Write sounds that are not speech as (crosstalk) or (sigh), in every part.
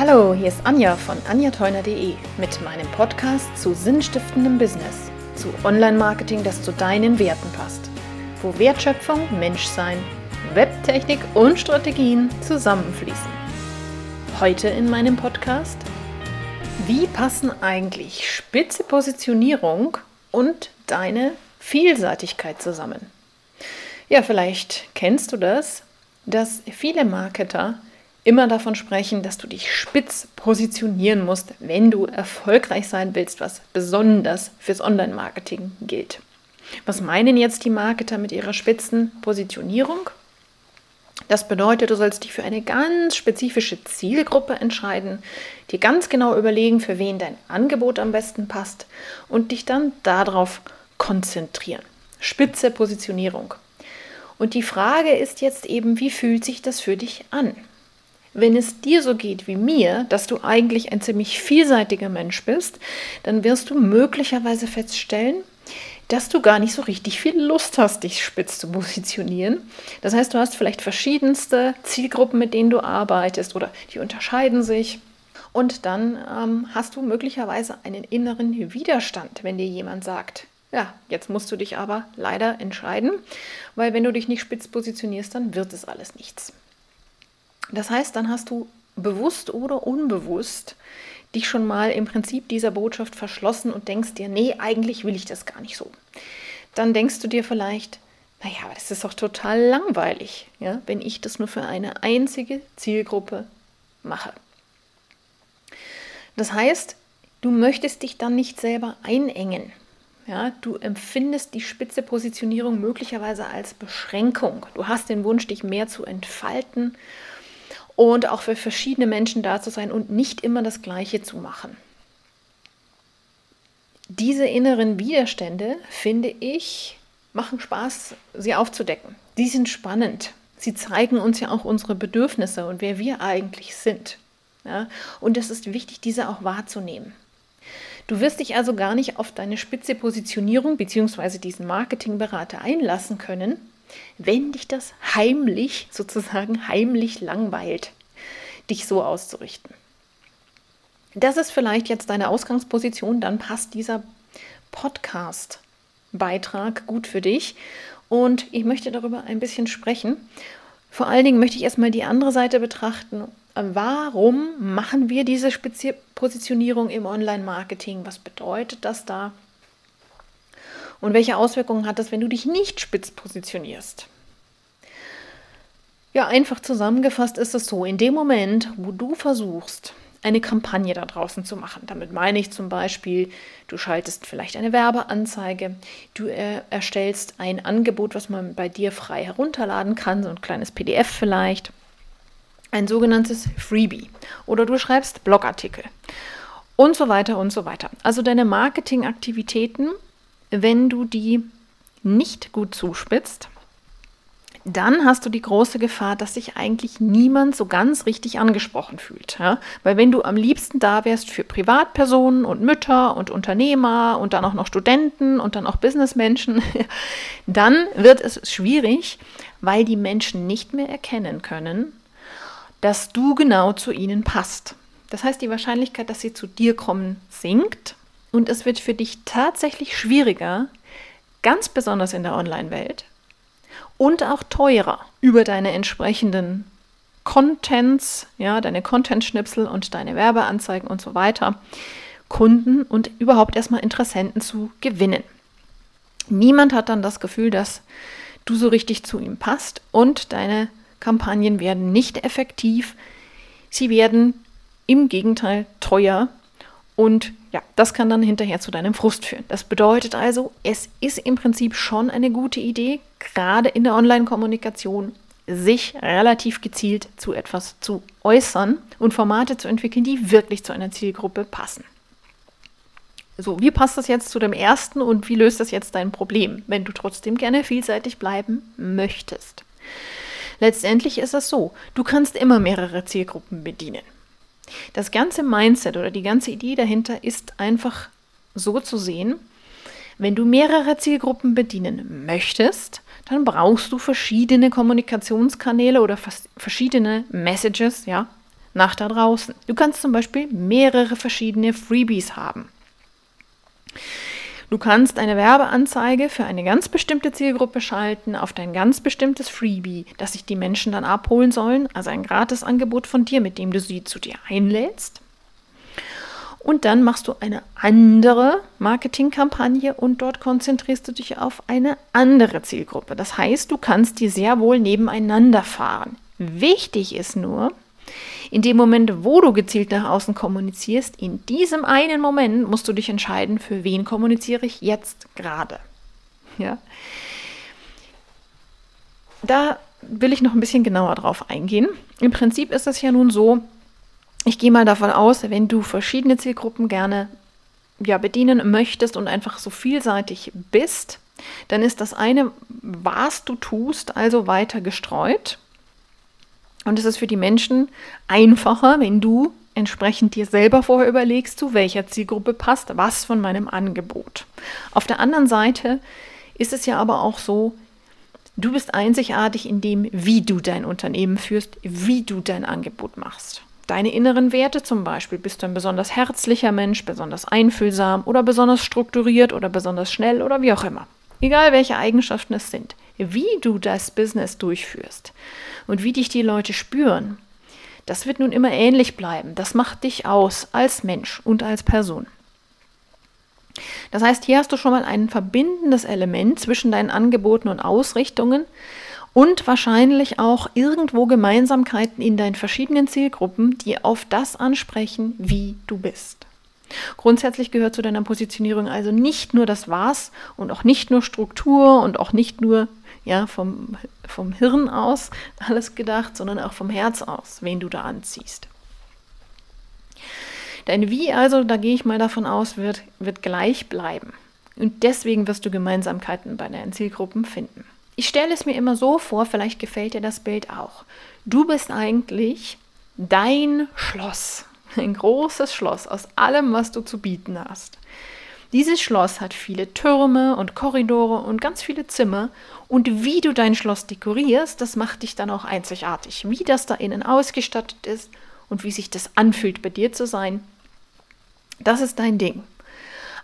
Hallo, hier ist Anja von anjateuner.de mit meinem Podcast zu sinnstiftendem Business, zu Online-Marketing, das zu deinen Werten passt, wo Wertschöpfung, Menschsein, Webtechnik und Strategien zusammenfließen. Heute in meinem Podcast Wie passen eigentlich spitze Positionierung und deine Vielseitigkeit zusammen? Ja, vielleicht kennst du das, dass viele Marketer immer davon sprechen, dass du dich spitz positionieren musst, wenn du erfolgreich sein willst, was besonders fürs Online-Marketing gilt. Was meinen jetzt die Marketer mit ihrer spitzen Positionierung? Das bedeutet, du sollst dich für eine ganz spezifische Zielgruppe entscheiden, dir ganz genau überlegen, für wen dein Angebot am besten passt und dich dann darauf konzentrieren. Spitze Positionierung. Und die Frage ist jetzt eben, wie fühlt sich das für dich an? Wenn es dir so geht wie mir, dass du eigentlich ein ziemlich vielseitiger Mensch bist, dann wirst du möglicherweise feststellen, dass du gar nicht so richtig viel Lust hast, dich spitz zu positionieren. Das heißt, du hast vielleicht verschiedenste Zielgruppen, mit denen du arbeitest oder die unterscheiden sich. Und dann ähm, hast du möglicherweise einen inneren Widerstand, wenn dir jemand sagt, ja, jetzt musst du dich aber leider entscheiden, weil wenn du dich nicht spitz positionierst, dann wird es alles nichts. Das heißt, dann hast du bewusst oder unbewusst dich schon mal im Prinzip dieser Botschaft verschlossen und denkst dir, nee, eigentlich will ich das gar nicht so. Dann denkst du dir vielleicht, naja, aber das ist doch total langweilig, ja, wenn ich das nur für eine einzige Zielgruppe mache. Das heißt, du möchtest dich dann nicht selber einengen. Ja, du empfindest die spitze Positionierung möglicherweise als Beschränkung. Du hast den Wunsch, dich mehr zu entfalten und auch für verschiedene Menschen da zu sein und nicht immer das Gleiche zu machen. Diese inneren Widerstände, finde ich, machen Spaß, sie aufzudecken. Die sind spannend. Sie zeigen uns ja auch unsere Bedürfnisse und wer wir eigentlich sind. Ja? Und es ist wichtig, diese auch wahrzunehmen. Du wirst dich also gar nicht auf deine spitze Positionierung bzw. diesen Marketingberater einlassen können, wenn dich das heimlich, sozusagen heimlich langweilt, dich so auszurichten. Das ist vielleicht jetzt deine Ausgangsposition, dann passt dieser Podcast-Beitrag gut für dich. Und ich möchte darüber ein bisschen sprechen. Vor allen Dingen möchte ich erstmal die andere Seite betrachten. Warum machen wir diese Positionierung im Online-Marketing? Was bedeutet das da? Und welche Auswirkungen hat das, wenn du dich nicht spitz positionierst? Ja, einfach zusammengefasst ist es so, in dem Moment, wo du versuchst, eine Kampagne da draußen zu machen. Damit meine ich zum Beispiel, du schaltest vielleicht eine Werbeanzeige, du äh, erstellst ein Angebot, was man bei dir frei herunterladen kann, so ein kleines PDF vielleicht, ein sogenanntes Freebie oder du schreibst Blogartikel und so weiter und so weiter. Also deine Marketingaktivitäten wenn du die nicht gut zuspitzt, dann hast du die große Gefahr, dass sich eigentlich niemand so ganz richtig angesprochen fühlt. Ja? Weil wenn du am liebsten da wärst für Privatpersonen und Mütter und Unternehmer und dann auch noch Studenten und dann auch Businessmenschen, (laughs) dann wird es schwierig, weil die Menschen nicht mehr erkennen können, dass du genau zu ihnen passt. Das heißt, die Wahrscheinlichkeit, dass sie zu dir kommen, sinkt und es wird für dich tatsächlich schwieriger, ganz besonders in der Online-Welt und auch teurer über deine entsprechenden Contents, ja, deine Content-Schnipsel und deine Werbeanzeigen und so weiter, Kunden und überhaupt erstmal Interessenten zu gewinnen. Niemand hat dann das Gefühl, dass du so richtig zu ihm passt und deine Kampagnen werden nicht effektiv. Sie werden im Gegenteil teuer und ja, das kann dann hinterher zu deinem Frust führen. Das bedeutet also, es ist im Prinzip schon eine gute Idee, gerade in der Online-Kommunikation, sich relativ gezielt zu etwas zu äußern und Formate zu entwickeln, die wirklich zu einer Zielgruppe passen. So, wie passt das jetzt zu dem ersten und wie löst das jetzt dein Problem, wenn du trotzdem gerne vielseitig bleiben möchtest? Letztendlich ist es so, du kannst immer mehrere Zielgruppen bedienen. Das ganze Mindset oder die ganze Idee dahinter ist einfach so zu sehen, wenn du mehrere Zielgruppen bedienen möchtest, dann brauchst du verschiedene Kommunikationskanäle oder verschiedene Messages, ja, nach da draußen. Du kannst zum Beispiel mehrere verschiedene Freebies haben. Du kannst eine Werbeanzeige für eine ganz bestimmte Zielgruppe schalten auf dein ganz bestimmtes Freebie, das sich die Menschen dann abholen sollen, also ein Gratisangebot von dir, mit dem du sie zu dir einlädst. Und dann machst du eine andere Marketingkampagne und dort konzentrierst du dich auf eine andere Zielgruppe. Das heißt, du kannst die sehr wohl nebeneinander fahren. Wichtig ist nur, in dem Moment, wo du gezielt nach außen kommunizierst, in diesem einen Moment musst du dich entscheiden, für wen kommuniziere ich jetzt gerade. Ja? Da will ich noch ein bisschen genauer drauf eingehen. Im Prinzip ist es ja nun so, ich gehe mal davon aus, wenn du verschiedene Zielgruppen gerne ja, bedienen möchtest und einfach so vielseitig bist, dann ist das eine, was du tust, also weiter gestreut. Und es ist für die Menschen einfacher, wenn du entsprechend dir selber vorher überlegst, zu welcher Zielgruppe passt was von meinem Angebot. Auf der anderen Seite ist es ja aber auch so, du bist einzigartig in dem, wie du dein Unternehmen führst, wie du dein Angebot machst. Deine inneren Werte zum Beispiel, bist du ein besonders herzlicher Mensch, besonders einfühlsam oder besonders strukturiert oder besonders schnell oder wie auch immer. Egal welche Eigenschaften es sind wie du das Business durchführst und wie dich die Leute spüren, das wird nun immer ähnlich bleiben. Das macht dich aus als Mensch und als Person. Das heißt, hier hast du schon mal ein verbindendes Element zwischen deinen Angeboten und Ausrichtungen und wahrscheinlich auch irgendwo Gemeinsamkeiten in deinen verschiedenen Zielgruppen, die auf das ansprechen, wie du bist. Grundsätzlich gehört zu deiner Positionierung also nicht nur das Was und auch nicht nur Struktur und auch nicht nur ja, vom, vom Hirn aus alles gedacht, sondern auch vom Herz aus, wen du da anziehst. Dein Wie also, da gehe ich mal davon aus, wird, wird gleich bleiben. Und deswegen wirst du Gemeinsamkeiten bei deinen Zielgruppen finden. Ich stelle es mir immer so vor, vielleicht gefällt dir das Bild auch. Du bist eigentlich dein Schloss, ein großes Schloss aus allem, was du zu bieten hast. Dieses Schloss hat viele Türme und Korridore und ganz viele Zimmer. Und wie du dein Schloss dekorierst, das macht dich dann auch einzigartig. Wie das da innen ausgestattet ist und wie sich das anfühlt, bei dir zu sein, das ist dein Ding.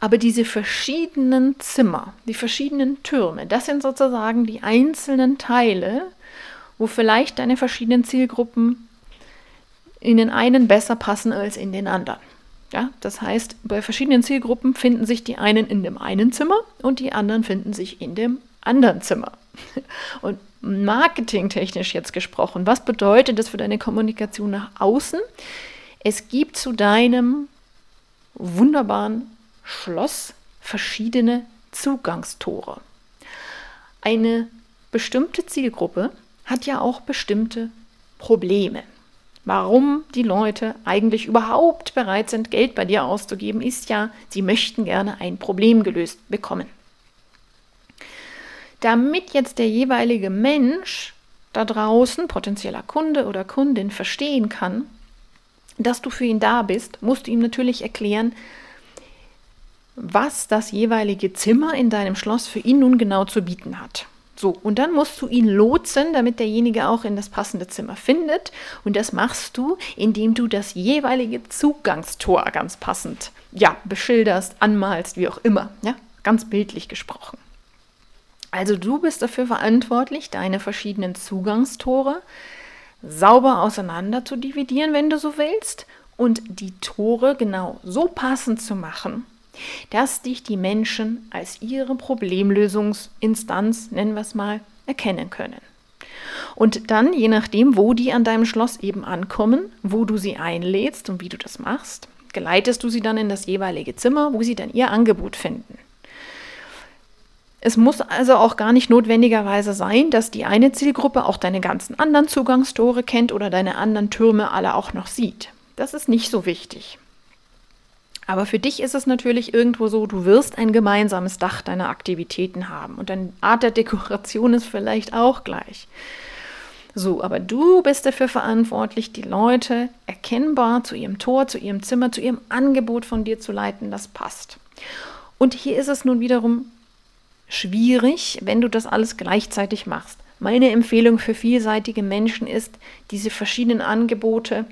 Aber diese verschiedenen Zimmer, die verschiedenen Türme, das sind sozusagen die einzelnen Teile, wo vielleicht deine verschiedenen Zielgruppen in den einen besser passen als in den anderen. Ja, das heißt, bei verschiedenen Zielgruppen finden sich die einen in dem einen Zimmer und die anderen finden sich in dem anderen Zimmer. (laughs) Und marketingtechnisch jetzt gesprochen, was bedeutet das für deine Kommunikation nach außen? Es gibt zu deinem wunderbaren Schloss verschiedene Zugangstore. Eine bestimmte Zielgruppe hat ja auch bestimmte Probleme. Warum die Leute eigentlich überhaupt bereit sind, Geld bei dir auszugeben, ist ja, sie möchten gerne ein Problem gelöst bekommen. Damit jetzt der jeweilige Mensch da draußen, potenzieller Kunde oder Kundin, verstehen kann, dass du für ihn da bist, musst du ihm natürlich erklären, was das jeweilige Zimmer in deinem Schloss für ihn nun genau zu bieten hat. So, und dann musst du ihn lotsen, damit derjenige auch in das passende Zimmer findet. Und das machst du, indem du das jeweilige Zugangstor ganz passend ja, beschilderst, anmalst, wie auch immer. Ja, ganz bildlich gesprochen. Also du bist dafür verantwortlich, deine verschiedenen Zugangstore sauber auseinander zu dividieren, wenn du so willst, und die Tore genau so passend zu machen, dass dich die Menschen als ihre Problemlösungsinstanz, nennen wir es mal, erkennen können. Und dann, je nachdem, wo die an deinem Schloss eben ankommen, wo du sie einlädst und wie du das machst, geleitest du sie dann in das jeweilige Zimmer, wo sie dann ihr Angebot finden. Es muss also auch gar nicht notwendigerweise sein, dass die eine Zielgruppe auch deine ganzen anderen Zugangstore kennt oder deine anderen Türme alle auch noch sieht. Das ist nicht so wichtig. Aber für dich ist es natürlich irgendwo so, du wirst ein gemeinsames Dach deiner Aktivitäten haben und deine Art der Dekoration ist vielleicht auch gleich. So, aber du bist dafür verantwortlich, die Leute erkennbar zu ihrem Tor, zu ihrem Zimmer, zu ihrem Angebot von dir zu leiten, das passt. Und hier ist es nun wiederum schwierig, wenn du das alles gleichzeitig machst. Meine Empfehlung für vielseitige Menschen ist, diese verschiedenen Angebote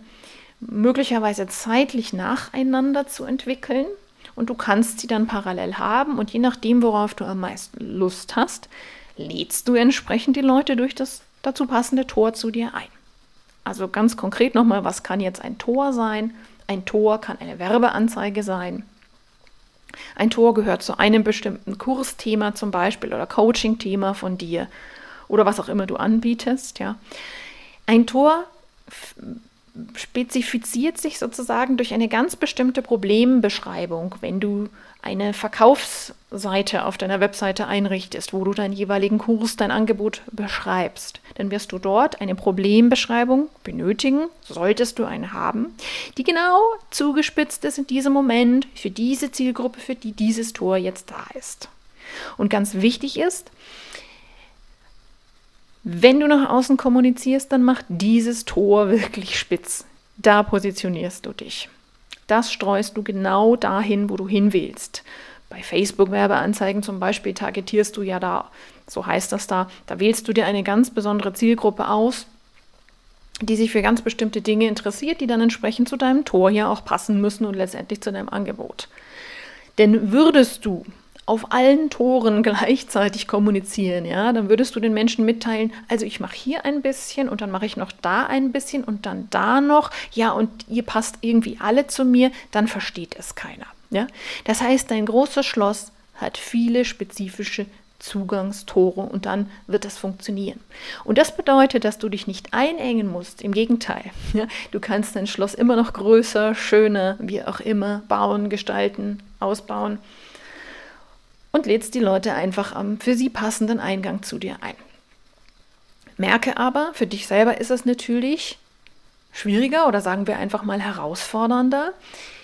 möglicherweise zeitlich nacheinander zu entwickeln und du kannst sie dann parallel haben und je nachdem, worauf du am meisten Lust hast, lädst du entsprechend die Leute durch das dazu passende Tor zu dir ein. Also ganz konkret nochmal, was kann jetzt ein Tor sein? Ein Tor kann eine Werbeanzeige sein. Ein Tor gehört zu einem bestimmten Kursthema zum Beispiel oder Coaching-Thema von dir oder was auch immer du anbietest. Ja. Ein Tor spezifiziert sich sozusagen durch eine ganz bestimmte Problembeschreibung, wenn du eine Verkaufsseite auf deiner Webseite einrichtest, wo du deinen jeweiligen Kurs, dein Angebot beschreibst, dann wirst du dort eine Problembeschreibung benötigen, solltest du eine haben, die genau zugespitzt ist in diesem Moment für diese Zielgruppe, für die dieses Tor jetzt da ist. Und ganz wichtig ist, wenn du nach außen kommunizierst, dann macht dieses Tor wirklich spitz. Da positionierst du dich. Das streust du genau dahin, wo du hin willst. Bei Facebook-Werbeanzeigen zum Beispiel targetierst du ja da, so heißt das da, da wählst du dir eine ganz besondere Zielgruppe aus, die sich für ganz bestimmte Dinge interessiert, die dann entsprechend zu deinem Tor ja auch passen müssen und letztendlich zu deinem Angebot. Denn würdest du auf allen Toren (laughs) gleichzeitig kommunizieren, ja, dann würdest du den Menschen mitteilen, also ich mache hier ein bisschen und dann mache ich noch da ein bisschen und dann da noch, ja, und ihr passt irgendwie alle zu mir, dann versteht es keiner. Ja? Das heißt, dein großes Schloss hat viele spezifische Zugangstore und dann wird das funktionieren. Und das bedeutet, dass du dich nicht einengen musst. Im Gegenteil, (laughs) ja, du kannst dein Schloss immer noch größer, schöner, wie auch immer bauen, gestalten, ausbauen und lädst die Leute einfach am für sie passenden Eingang zu dir ein. Merke aber, für dich selber ist es natürlich schwieriger oder sagen wir einfach mal herausfordernder.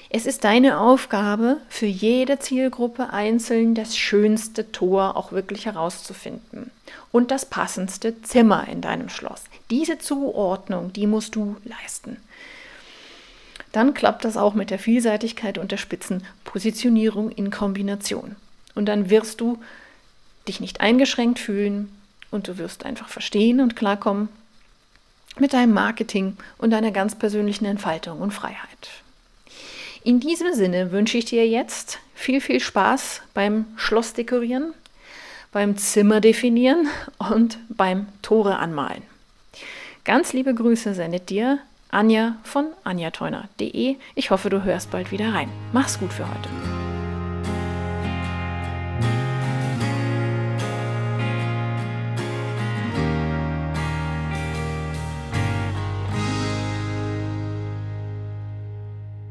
Es ist deine Aufgabe, für jede Zielgruppe einzeln das schönste Tor auch wirklich herauszufinden und das passendste Zimmer in deinem Schloss. Diese Zuordnung, die musst du leisten. Dann klappt das auch mit der Vielseitigkeit und der Spitzenpositionierung in Kombination. Und dann wirst du dich nicht eingeschränkt fühlen und du wirst einfach verstehen und klarkommen mit deinem Marketing und deiner ganz persönlichen Entfaltung und Freiheit. In diesem Sinne wünsche ich dir jetzt viel, viel Spaß beim Schloss dekorieren, beim Zimmer definieren und beim Tore anmalen. Ganz liebe Grüße sendet dir Anja von anjateuner.de. Ich hoffe, du hörst bald wieder rein. Mach's gut für heute.